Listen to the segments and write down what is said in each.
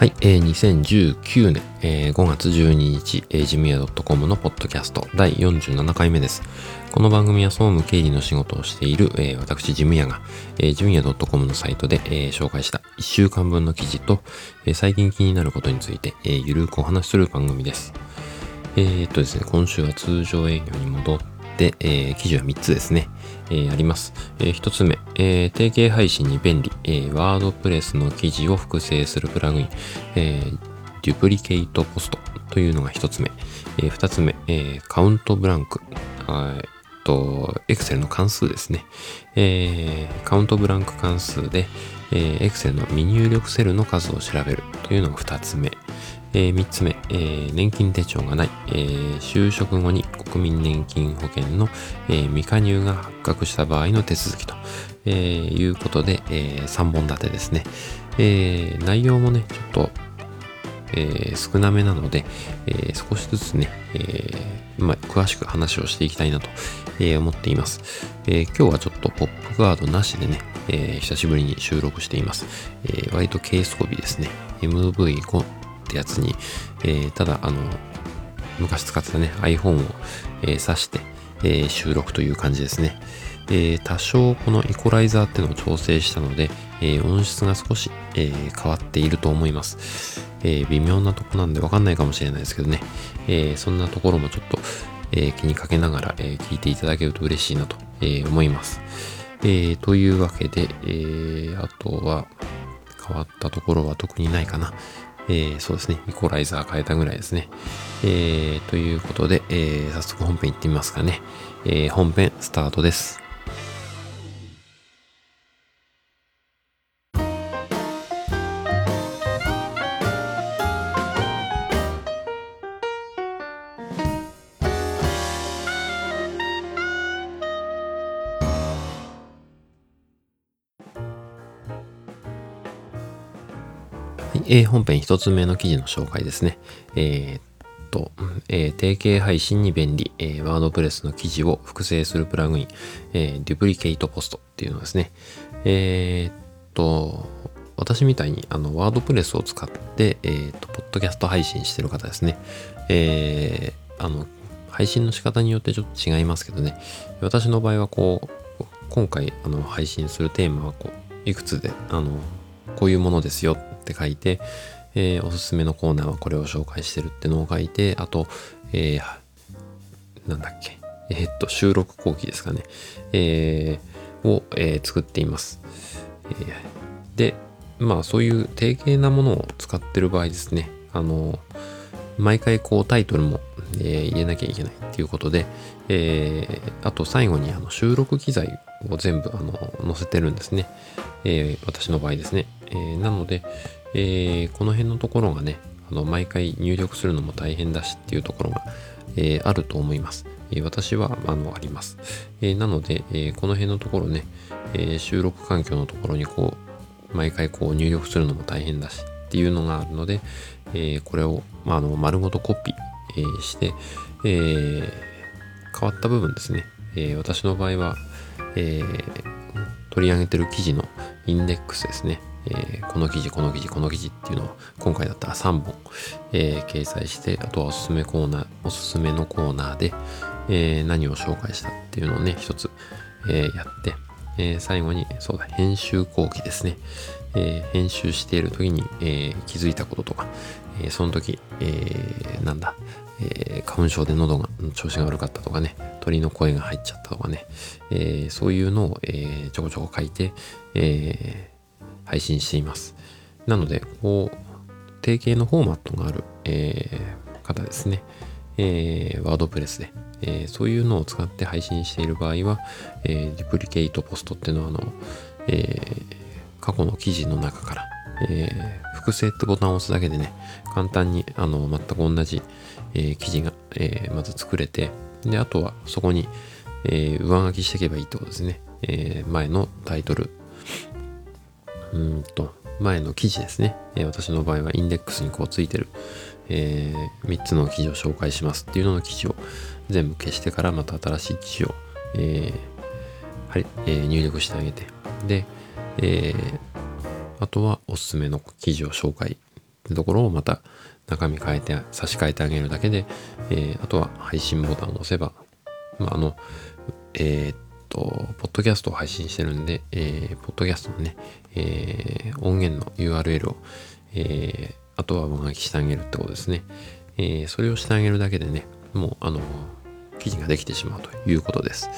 はい、えー、2019年、えー、5月12日、えー、ジムヤ .com のポッドキャスト第47回目です。この番組は総務経理の仕事をしている、えー、私、ジムヤが、えー、ジムヤ .com のサイトで、えー、紹介した1週間分の記事と、えー、最近気になることについて、えー、ゆるくお話しする番組です。えー、っとですね、今週は通常営業に戻って、えー、記事は3つですね。えー、あります。えー、一つ目、えー、定型配信に便利、えー、ワードプレスの記事を複製するプラグイン、えー、デュプリケイトポストというのが一つ目。えー、二つ目、えー、カウントブランク。えと、エクセルの関数ですね。えー、カウントブランク関数で、えー、Excel の未入力セルの数を調べるというのが二つ目。えー、3つ目、えー、年金手帳がない、えー、就職後に国民年金保険の、えー、未加入が発覚した場合の手続きと、えー、いうことで、えー、3本立てですね。えー、内容もね、ちょっと、えー、少なめなので、えー、少しずつね、えーまあ、詳しく話をしていきたいなと、えー、思っています、えー。今日はちょっとポップガードなしでね、えー、久しぶりに収録しています。えー、割とケースコビですね。MV5 ってやつに、えー、ただ、あの、昔使ってたね、iPhone を、え、挿して、え、収録という感じですね。え、多少このイコライザーっていうのを調整したので、え、音質が少し、え、変わっていると思います。え、微妙なとこなんでわかんないかもしれないですけどね、え、そんなところもちょっと、え、気にかけながら、え、聞いていただけると嬉しいなと、え、思います。え、というわけで、え、あとは変わったところは特にないかな。えー、そうですね、イコライザー変えたぐらいですね。えー、ということで、えー、早速本編行ってみますかね。えー、本編スタートです。えー、本編一つ目の記事の紹介ですね。えー、っと、えー、定型配信に便利、えー、ワードプレスの記事を複製するプラグイン、えー、デュプリケイトポストっていうのですね。えー、っと、私みたいにあのワードプレスを使って、えー、っと、ポッドキャスト配信してる方ですね。えー、あの、配信の仕方によってちょっと違いますけどね。私の場合はこう、今回あの配信するテーマはこう、いくつで、あの、こういうものですよって書いて、えー、おすすめのコーナーはこれを紹介してるってのを書いて、あと、えー、なんだっけ、えー、っと、収録後期ですかね、えー、を、えー、作っています。えー、で、まあそういう定型なものを使ってる場合ですね、あの、毎回こうタイトルも、えー、入れなきゃいけないっていうことで、えー、あと最後にあの収録機材を全部あの載せてるんですね。えー、私の場合ですね。えー、なので、え、この辺のところがね、あの毎回入力するのも大変だしっていうところが、え、あると思います。え、私はあのあります。え、なので、え、この辺のところね、え、収録環境のところにこう、毎回こう入力するのも大変だしっていうのがあるので、え、これを、まあ、あの丸ごとコピー、え、して、えー、変わった部分ですね。えー、私の場合は、えー、取り上げてる記事のインデックスですね。えー、この記事、この記事、この記事っていうのを今回だったら3本、え、掲載して、あとはおすすめコーナー、おすすめのコーナーで、え、何を紹介したっていうのをね、一つ、えやって、え最後に、そうだ、編集後期ですね。え編集している時に、え気づいたこととか、えその時、えなんだ、え花粉症で喉が調子が悪かったとかね、鳥の声が入っちゃったとかね、えそういうのを、えちょこちょこ書いて、え配信しています。なので、こう、定型のフォーマットがある、え、方ですね。えー、ワードプレスで、えー、そういうのを使って配信している場合は、えー、デュプリケイトポストっていうのは、あの、えー、過去の記事の中から、えー、複製ってボタンを押すだけでね、簡単に、あの、全く同じ、えー、記事が、えー、まず作れて、で、あとはそこに、えー、上書きしていけばいいってことですね。えー、前のタイトル、うんと、前の記事ですね。えー、私の場合はインデックスにこうついてる、えー、3つの記事を紹介しますっていうのの記事を全部消してからまた新しい記事を、えーはい、えー、入力してあげて、で、えー、あとはおすすめの記事を紹介ってところをまた中身変えて差し替えてあげるだけで、えー、あとは配信ボタンを押せば、まあ、あの、えー、っと、ポッドキャストを配信してるんで、えー、ポッドキャストのね、えー、音源の URL を、えー、あとは上書きしてあげるってことですね。えー、それをしてあげるだけでね、もう、あの、記事ができてしまうということです。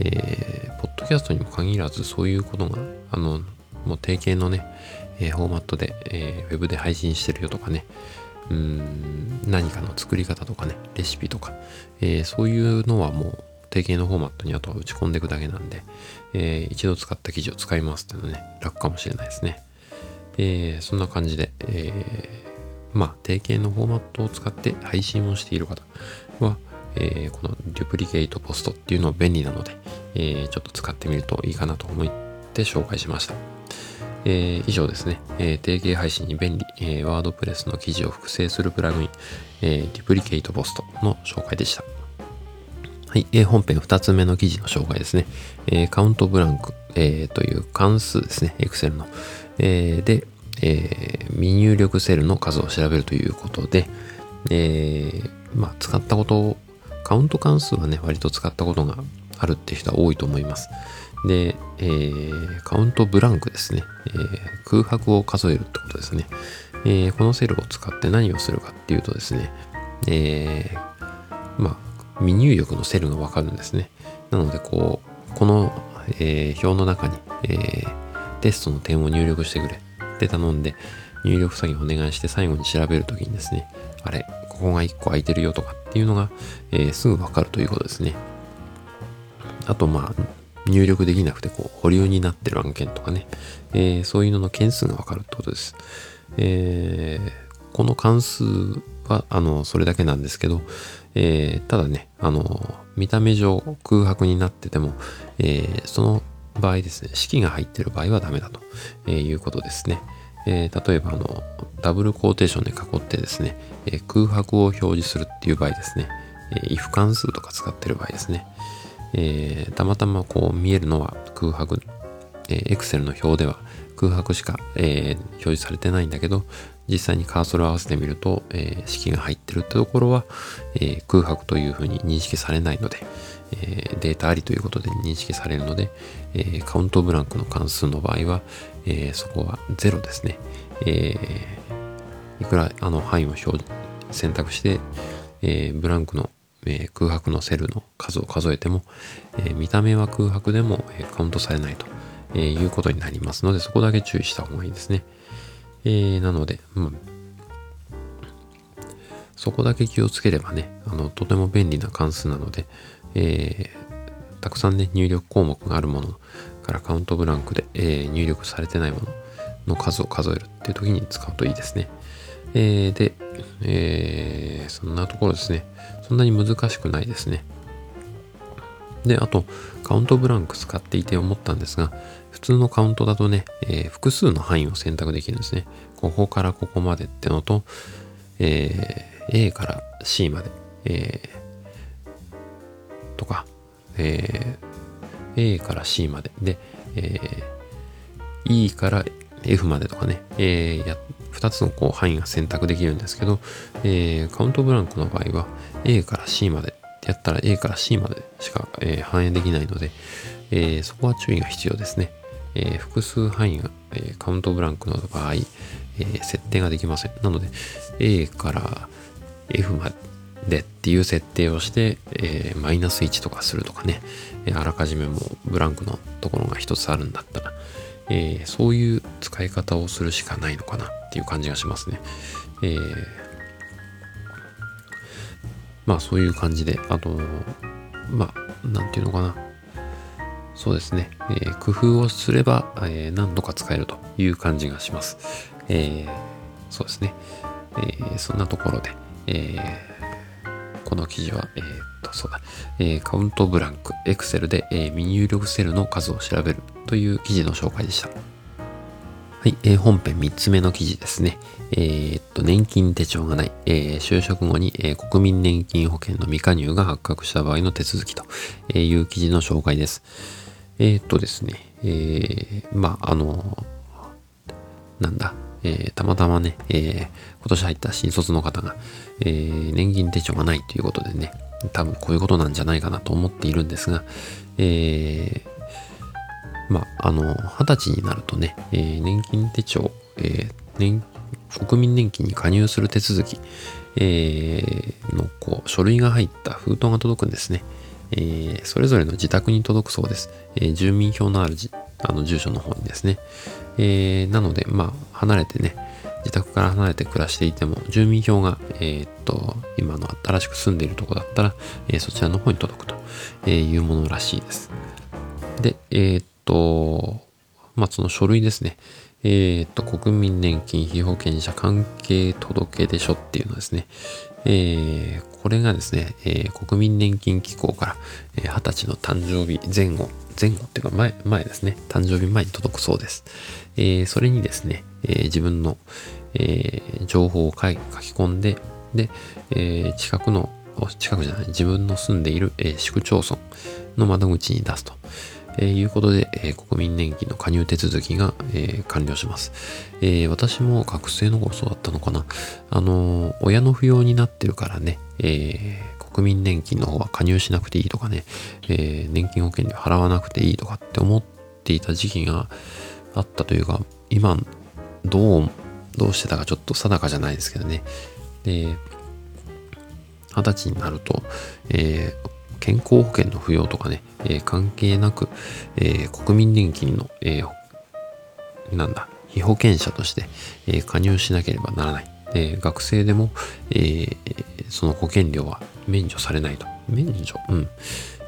えー、ポッドキャストにも限らずそういうことが、あの、もう定型のね、えー、フォーマットで、えー、ウェブで配信してるよとかね、うん、何かの作り方とかね、レシピとか、えー、そういうのはもう定型のフォーマットにあとは打ち込んでいくだけなんで、えー、一度使った記事を使いますっていうのはね、楽かもしれないですね。えー、そんな感じで、えー、まあ、定型のフォーマットを使って配信をしている方は、えー、このデュプリケイトポストっていうのを便利なので、えー、ちょっと使ってみるといいかなと思って紹介しました。えー、以上ですね、えー、定型配信に便利、えー、ワードプレスの記事を複製するプラグイン、えー、デュプリケイトポストの紹介でした。はい、えー、本編2つ目の記事の紹介ですね。えー、カウントブランク、えー、という関数ですね、Excel の。えー、で、えー、未入力セルの数を調べるということで、えー、まあ、使ったことをカウント関数はね、割と使ったことがあるって人は多いと思います。で、えー、カウントブランクですね、えー、空白を数えるってことですね、えー、このセルを使って何をするかっていうとですね、え、まあ、未入力のセルがわかるんですね。なので、こう、この、え、表の中に、え、テストの点を入力してくれって頼んで、入力作業お願いして最後に調べるときにですね、あれ、ここが1個空いてるよとかっていうのが、え、すぐわかるということですね。あと、まあ、入力できなくて、こう、保留になってる案件とかね、えー、そういうのの件数がわかるってことです。えー、この関数は、あの、それだけなんですけど、えー、ただね、あの、見た目上空白になってても、えー、その場合ですね、式が入ってる場合はダメだと、え、いうことですね。えー、例えばあのダブルコーテーションで囲ってですね、えー、空白を表示するっていう場合ですね、えー、if 関数とか使ってる場合ですね、えー、たまたまこう見えるのは空白、えー、Excel の表では空白しか、えー、表示されてないんだけど、実際にカーソルを合わせてみると、え、式が入ってるってところは、え、空白というふうに認識されないので、え、データありということで認識されるので、え、カウントブランクの関数の場合は、え、そこは0ですね。え、いくらあの範囲を選択して、え、ブランクの、えー、空白のセルの数を数えても、えー、見た目は空白でも、えー、カウントされないと、え、いうことになりますので、そこだけ注意した方がいいですね。え、なので、うん、そこだけ気をつければね、あの、とても便利な関数なので、えー、たくさんね、入力項目があるものからカウントブランクで、え、入力されてないものの数を数えるっていう時に使うといいですね。えー、で、えー、そんなところですね。そんなに難しくないですね。で、あと、カウントブランク使っていて思ったんですが、普通のカウントだとね、えー、複数の範囲を選択できるんですね。ここからここまでってのと、えー、A から C まで、えー、とか、えー、A から C まで、で、えー、E から F までとかね、えー、や2つのこう範囲が選択できるんですけど、えー、カウントブランクの場合は A から C までってやったら A から C までしか、えー、反映できないので、えー、そこは注意が必要ですね。えー、複数範囲が、えカウントブランクの場合、え設定ができません。なので A から F までっていう設定をして、えマイナス1とかするとかね、えあらかじめもブランクのところが一つあるんだったら、え、そういう使い方をするしかないのかなっていう感じがしますね。えー、まあそういう感じで、あと、まあ、なんていうのかな。そうですね。えー、工夫をすれば、えー、何度か使えるという感じがします。えー、そうですね。え、そんなところで、え、この記事は、え、っと、そうだ、え、カウントブランク、Excel で、えー、未入力セルの数を調べるという記事の紹介でした。はい、えー、本編3つ目の記事ですね。えー、っと、年金手帳がない、えー、就職後に、え、国民年金保険の未加入が発覚した場合の手続きという記事の紹介です。え、っとですね、え、まあ、あの、なんだ、え、たまたまね、え、今年入った新卒の方が、え、年金手帳がないということでね、多分こういうことなんじゃないかなと思っているんですが、えまあ、あの、二十歳になるとね、え年金手帳、え年国民年金に加入する手続き、えのこう書類が入った封筒が届くんですね。えー、それぞれの自宅に届くそうです。えー、住民票のあるあの住所の方にですね。えー、なので、まあ、離れてね、自宅から離れて暮らしていても、住民票が、えっと、今の新しく住んでいるところだったら、えそちらの方に届くというものらしいです。で、えっと、まあ、その書類ですね。えっと、国民年金被保険者関係届出書っていうのですね。えー、これがですね、えー、国民年金機構から、えー、20歳の誕生日前後、前後っていうか前、前ですね、誕生日前に届くそうです。えー、それにですね、え、自分の、えー、情報を書き込んで、で、え、近くの、近くじゃない、自分の住んでいる、え、市区町村の窓口に出すと。えー、いうことで、えー、国民年金の加入手続きが、えー、完了します。え、私も学生の頃そうだったのかな。あの、親の扶養になってるからね、え、国民年金の方は加入しなくていいとかね、え、年金保険料払わなくていいとかって思っていた時期があったというか、今、どう、どうしてたかちょっと定かじゃないですけどね。で、二十歳になると、えー、健康保険の扶養とかね、えー、関係なく、えー、国民年金の、えー、なんだ、被保険者として、え加入しなければならない。え学生でも、えその保険料は免除されないと。免除？うん。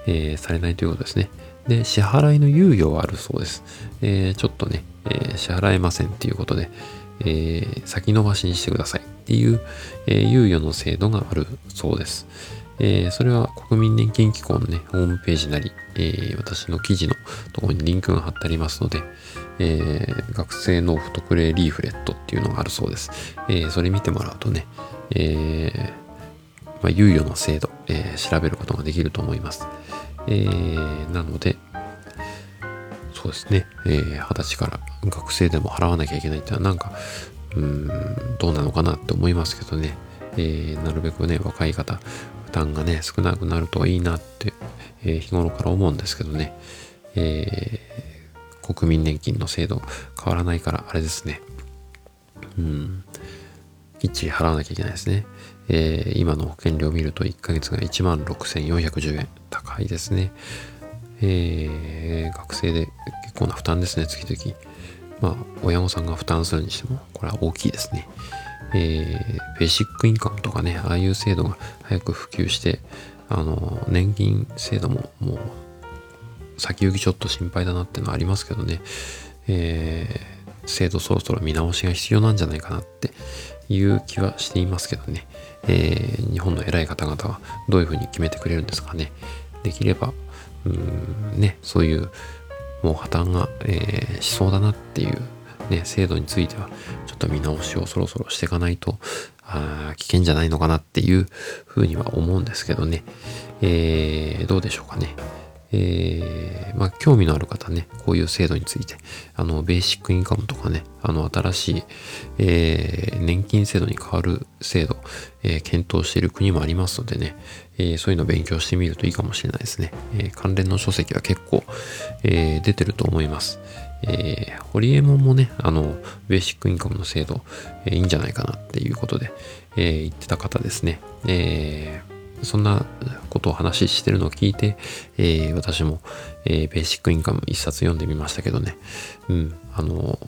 えされないということですね。で、支払いの猶予はあるそうです。えちょっとね、え支払えませんっていうことで、え先延ばしにしてくださいっていう、え猶予の制度があるそうです。えー、それは国民年金機構のね、ホームページなり、えー、私の記事のところにリンクが貼ってありますので、えー、学生納付特例リーフレットっていうのがあるそうです。えそれ見てもらうとね、えまあ、猶予の制度、え調べることができると思います。えなので、そうですね、えー、20歳から学生でも払わなきゃいけないってのはなんか、うん、どうなのかなって思いますけどね、えー、なるべくね、若い方、負担がね、少なくなるといいなって、えー、日頃から思うんですけどね、えー、国民年金の制度変わらないからあれですね。うん。きっちり払わなきゃいけないですね。えー、今の保険料を見ると1ヶ月が1万6410円。高いですね。えー、学生で結構な負担ですね、月々。まあ、親御さんが負担するにしても、これは大きいですね。えー、ベーシックインカムとかね、ああいう制度が早く普及して、あの、年金制度ももう、先行きちょっと心配だなってのはありますけどね、えー、制度そろそろ見直しが必要なんじゃないかなっていう気はしていますけどね、えー、日本の偉い方々はどういうふうに決めてくれるんですかね。できれば、うんね、そういうもう破綻が、えー、しそうだなっていうね、制度についてはちょっと見直しをそろそろしていかないとあ危険じゃないのかなっていうふうには思うんですけどね、えー、どうでしょうかね。えー、まあ、興味のある方ね、こういう制度について、あの、ベーシックインカムとかね、あの、新しい、えー、年金制度に変わる制度、えー、検討している国もありますのでね、えそういうのを勉強してみるといいかもしれないですね。え関連の書籍は結構、え出てると思います。えー、ホリエモンもね、あの、ベーシックインカムの制度、え、いいんじゃないかなっていうことで、えー、言ってた方ですね。えー、そんなことを話してるのを聞いて、えー、私も、えー、ベーシックインカム一冊読んでみましたけどね。うん、あの、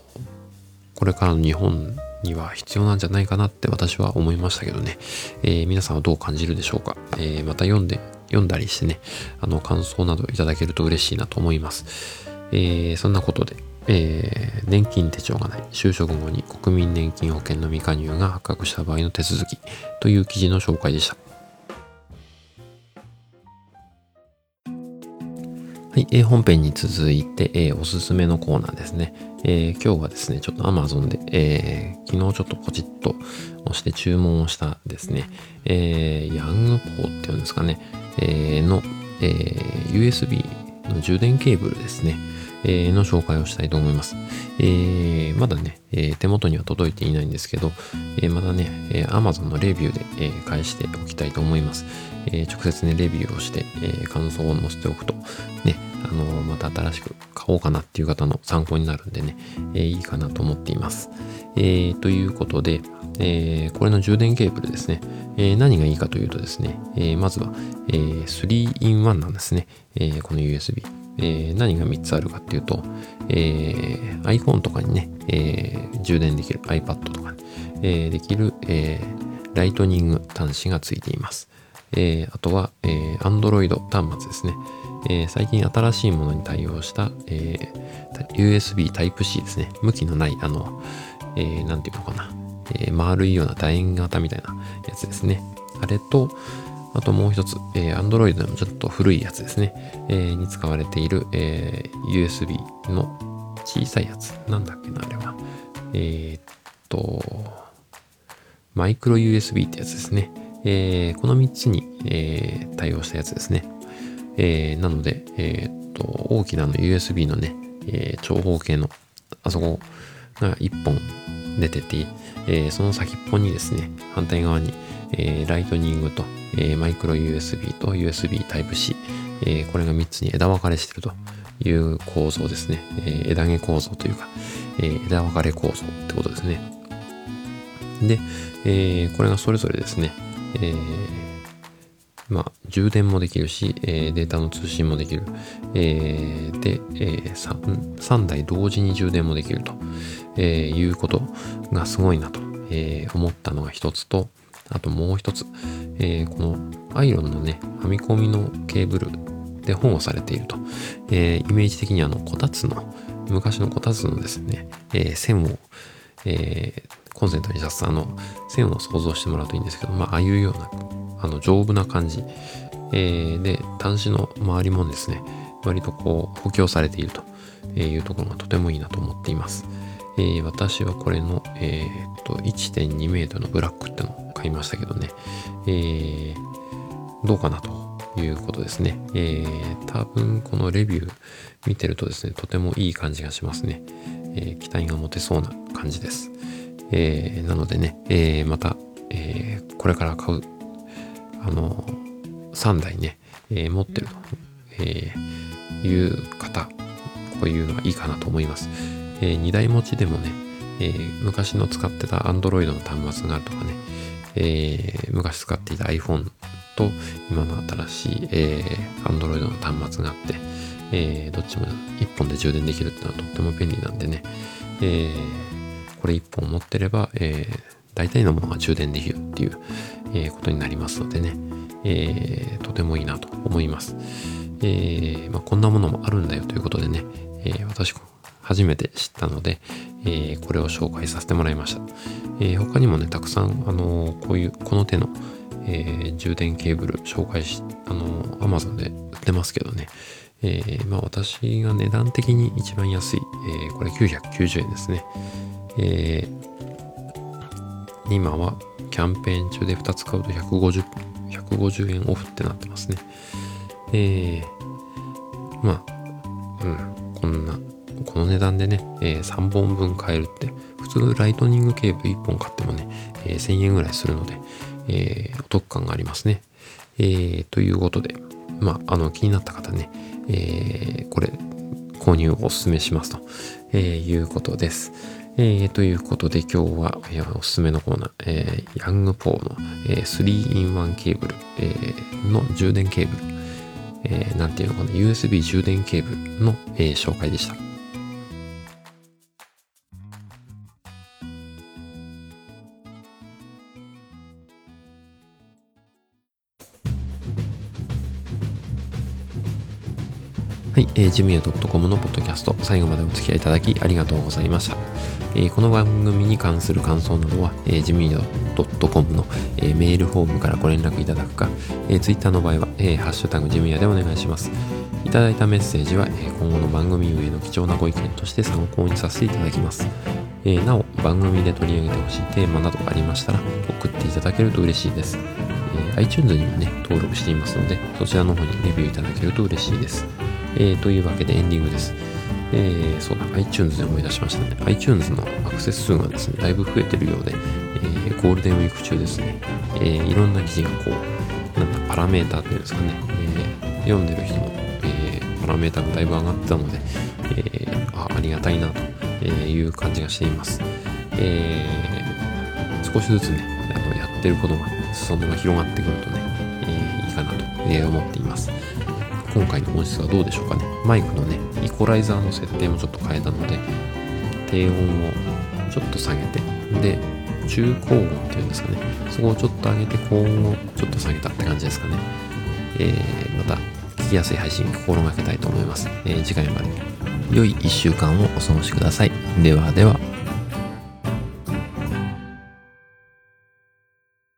これからの日本には必要なんじゃないかなって私は思いましたけどね。えー、皆さんはどう感じるでしょうか。え、また読んで、読んだりしてね、あの、感想などいただけると嬉しいなと思います。えー、そんなことで、えー、年金手帳がない就職後に国民年金保険の未加入が発覚した場合の手続きという記事の紹介でした。はい、えー、本編に続いて、えー、おすすめのコーナーですね。えー、今日はですね、ちょっと Amazon で、えー、昨日ちょっとポチッと押して注文をしたですね、えー、ヤングポーっていうんですかね、えー、の、えー、USB の充電ケーブルですね。えー、の紹介をしたいと思います。えー、まだね、えー、手元には届いていないんですけど、えまだね、え Amazon のレビューで、え返しておきたいと思います。え直接ね、レビューをして、え感想を載せておくと、ね、あのまた新しく買おうかなっていう方の参考になるんでね、えいいかなと思っています。えということで、えこれの充電ケーブルですね、え何がいいかというとですね、えまずは、え 3in1 なんですね、えこの USB。えー、何が3つあるかっていうと、えー、iPhone とかにね、えー、充電できる iPad とかに、えー、できる、えー、ライトニング端子がついています。えー、あとは、えー、Android 端末ですね。えー、最近新しいものに対応した、えー、USB Type-C ですね。向きのない、あの、えー、なんていうのかな。えー、丸いような楕円型みたいなやつですね。あれと、あともう一つ、えー、Android でもちょっと古いやつですね、えー、に使われている、えー、USB の小さいやつ。なんだっけな、あれは。えー、っと、マイクロ USB ってやつですね。えー、この3つに、えー、対応したやつですね。えー、なので、えー、っと、大きなの USB のね、えー、長方形の、あそこが1本出てて、えー、その先っぽにですね、反対側に、えー、ライトニングと、えー、マイクロ USB と USB Type-C、えー、これが3つに枝分かれしてるという構造ですね。えー、枝毛構造というか、えー、枝分かれ構造ってことですね。で、えー、これがそれぞれですね、えー、充電もできるし、えー、データの通信もできる。えー、で、えー3、3台同時に充電もできると、えー、いうことがすごいなと、えー、思ったのが一つと、あともう一つ、えー、このアイロンのね、編み込みのケーブルで保護されていると、えー、イメージ的にあの、こたつの、昔のこたつのですね、えー、線を、えー、コンセントに刺すあの、線を想像してもらうといいんですけど、まあ、ああいうような、あの、丈夫な感じ、えー、で、端子の周りもですね、割とこう、補強されているというところがとてもいいなと思っています。えー、私はこれの、えー、っと、1.2メートルのブラックってのを買いましたけどね、え、どうかなということですね。え、多分このレビュー見てるとですね、とてもいい感じがしますね。え、期待が持てそうな感じです。え、なのでね、え、また、え、これから買う、あの、3台ね、えー、持ってると、えー、いう方、こういうのがいいかなと思います。えー、2台持ちでもね、えー、昔の使ってた Android の端末があるとかね、えー、昔使っていた iPhone と今の新しい、えー、Android の端末があって、えー、どっちも1本で充電できるっていうのはとっても便利なんでね、えー、これ1本持ってれば、えー、大体のものが充電できるっていう、えー、ことになりますのでね、えー、とてもいいなと思います。えーまあ、こんなものもあるんだよということでね、えー、私初めて知ったので、え、これを紹介させてもらいました。え、他にもね、たくさん、あの、こういう、この手の、え充電ケーブル紹介し、あの Amazon で売ってますけどね、えまあ私が値段的に一番安い、えこれ990円ですね。え今はキャンペーン中で2つ買うと150、150円オフってなってますね。えまあ、うん、こんなこの値段でね、えー、3本分買えるって、普通ライトニングケーブル1本買ってもね、えー、1000円ぐらいするので、えー、お得感がありますね。えー、ということで、まあ、あの、気になった方ね、えー、これ、購入をお勧めしますと、え、いうことです。えー、ということで今日は、えー、おすすめのコーナー、えー、ヤングポーの、えー、3-in-1 ケーブル、えー、の充電ケーブル、えー、なんていうのかな、USB 充電ケーブルの、えー、紹介でした。はい、えー、ジムヤ .com のポッドキャスト、最後までお付き合いいただきありがとうございました。えー、この番組に関する感想などは、えー、ジムヤ .com の、えー、メールフォームからご連絡いただくか、えー、ツイッターの場合は、えー、ハッシュタグジムヤでお願いします。いただいたメッセージは、えー、今後の番組運営の貴重なご意見として参考にさせていただきます。えー、なお、番組で取り上げてほしいテーマなどありましたら、送っていただけると嬉しいです。えー、iTunes にもね、登録していますので、そちらの方にレビューいただけると嬉しいです。えー、というわけでエンディングです。えー、そうだ、iTunes で思い出しましたね。iTunes のアクセス数がですね、だいぶ増えてるようで、えー、ゴールデンウィーク中ですね、えー、いろんな記事がこう、なんだ、パラメーターっていうんですかね、えー、読んでる人の、えー、パラメーターがだいぶ上がってたので、えー、あありがたいなという感じがしています。えー、少しずつね、あのやってることが、裾野が広がってくるとね、えー、いいかなと、思っています。今回の音質はどうでしょうかね。マイクのね、イコライザーの設定もちょっと変えたので、低音をちょっと下げて、で、中高音っていうんですかね。そこをちょっと上げて、高音をちょっと下げたって感じですかね。えー、また、聞きやすい配信心がけたいと思います。えー、次回まで良い1週間をお過ごしください。ではでは。